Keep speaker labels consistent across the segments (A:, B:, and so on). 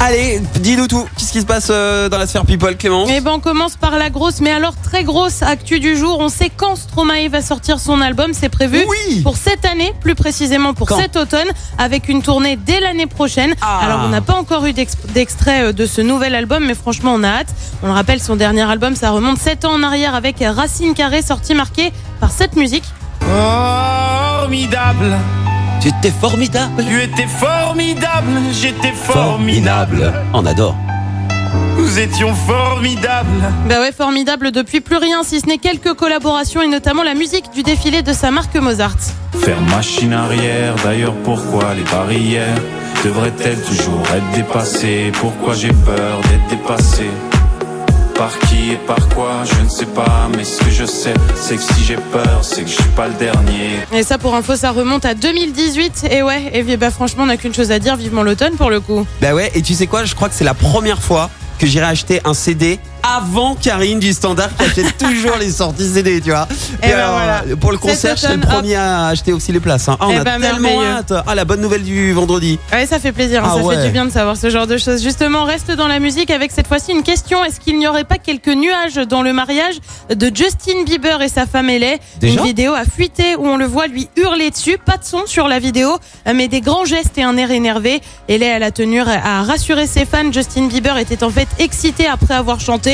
A: Allez, dis-nous tout. Qu'est-ce qui se passe euh, dans la sphère people, Clément
B: Eh ben on commence par la grosse, mais alors très grosse actu du jour. On sait quand Stromae va sortir son album, c'est prévu
A: Oui.
B: pour cette année, plus précisément pour
A: Quand
B: cet automne, avec une tournée dès l'année prochaine.
A: Ah.
B: Alors on n'a pas encore eu d'ex- d'extrait euh, de ce nouvel album, mais franchement on a hâte. On le rappelle, son dernier album, ça remonte 7 ans en arrière avec Racine Carrée, sorti marqué par cette musique.
C: Formidable,
A: Tu étais formidable.
C: tu étais formidable, j'étais formidable.
A: On adore.
C: Nous étions formidables.
B: Bah ouais, formidable depuis plus rien, si ce n'est quelques collaborations et notamment la musique du défilé de sa marque Mozart.
C: Faire machine arrière, d'ailleurs pourquoi les barrières devraient-elles toujours être dépassées? Pourquoi j'ai peur d'être dépassé Par qui et par quoi, je ne sais pas, mais ce que je sais, c'est que si j'ai peur, c'est que je suis pas le dernier.
B: Et ça, pour info, ça remonte à 2018. Et ouais, et bien, bah, franchement, on n'a qu'une chose à dire, vivement l'automne pour le coup.
A: Bah ouais, et tu sais quoi Je crois que c'est la première fois que j'irai acheter un CD avant Karine du Standard qui achète toujours les sorties CD, tu vois.
B: Eh ben voilà.
A: Pour le concert, je serai le premier à acheter aussi les places. hein. Ah, on
B: Eh
A: a
B: ben,
A: tellement hâte. Ah, la bonne nouvelle du vendredi.
B: Ouais, ça fait plaisir, hein,
A: Ah
B: ça
A: ouais.
B: fait du bien de savoir ce genre de choses. Justement, reste dans la musique avec cette fois-ci une question. Est-ce qu'il n'y aurait pas quelques nuages dans le mariage de Justin Bieber et sa femme Ellie
A: Déjà?
B: Une vidéo a fuité où on le voit lui hurler dessus. Pas de son sur la vidéo, mais des grands gestes et un air énervé. Ellie, elle a tenu à rassurer ses fans. Justin Bieber était en fait excité après avoir chanté.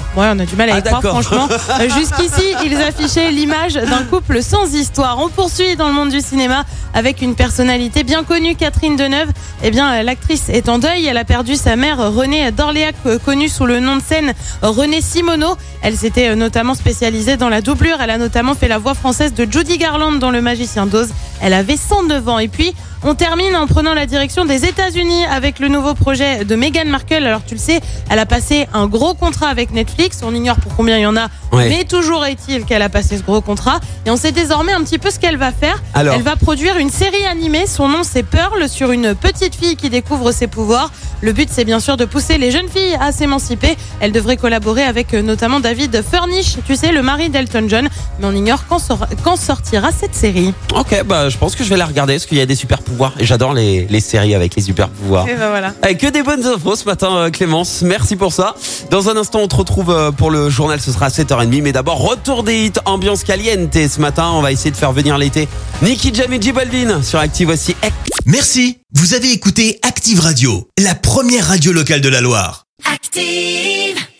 B: Ouais, on a du mal à y
A: Ah,
B: croire, franchement. Euh, Jusqu'ici, ils affichaient l'image d'un couple sans histoire. On poursuit dans le monde du cinéma avec une personnalité bien connue, Catherine Deneuve. Eh bien, euh, l'actrice est en deuil. Elle a perdu sa mère, Renée d'Orléac, euh, connue sous le nom de scène Renée Simoneau. Elle s'était notamment spécialisée dans la doublure. Elle a notamment fait la voix française de Judy Garland dans Le Magicien d'Oz. Elle avait 109 ans. Et puis, on termine en prenant la direction des États-Unis avec le nouveau projet de Meghan Markle. Alors, tu le sais, elle a passé un gros contrat avec Netflix. On ignore pour combien il y en a,
A: Ouais.
B: mais toujours est-il qu'elle a passé ce gros contrat. Et on sait désormais un petit peu ce qu'elle va faire.
A: Alors
B: Elle va produire une série animée. Son nom, c'est Pearl, sur une petite fille qui découvre ses pouvoirs. Le but, c'est bien sûr de pousser les jeunes filles à s'émanciper. Elle devrait collaborer avec euh, notamment David Furnish, tu sais, le mari d'Elton John. Mais on ignore quand, sor- quand sortira cette série.
A: Ok, bah je pense que je vais la regarder parce qu'il y a des super pouvoirs et j'adore les, les séries avec les super pouvoirs.
B: Et ben voilà.
A: Eh, que des bonnes infos ce matin, euh, Clémence. Merci pour ça. Dans un instant, on te retrouve euh, pour le journal. Ce sera à 7h30. Mais d'abord, retour des hits, ambiance caliente. Ce matin, on va essayer de faire venir l'été. Nicky Jam et J Balvin sur Active aussi.
D: Merci, vous avez écouté Active Radio, la première radio locale de la Loire.
E: Active.